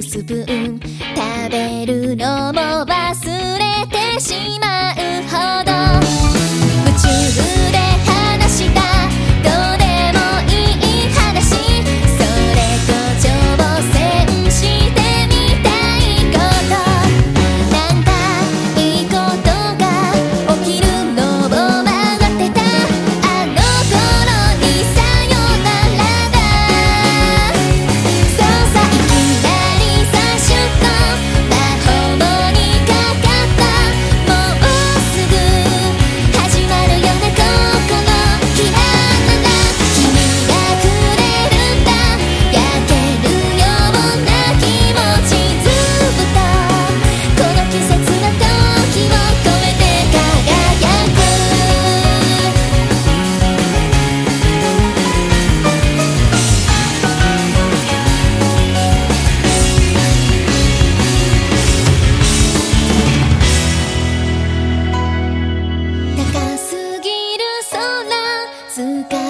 スプーン食べるのも忘れてしまうつか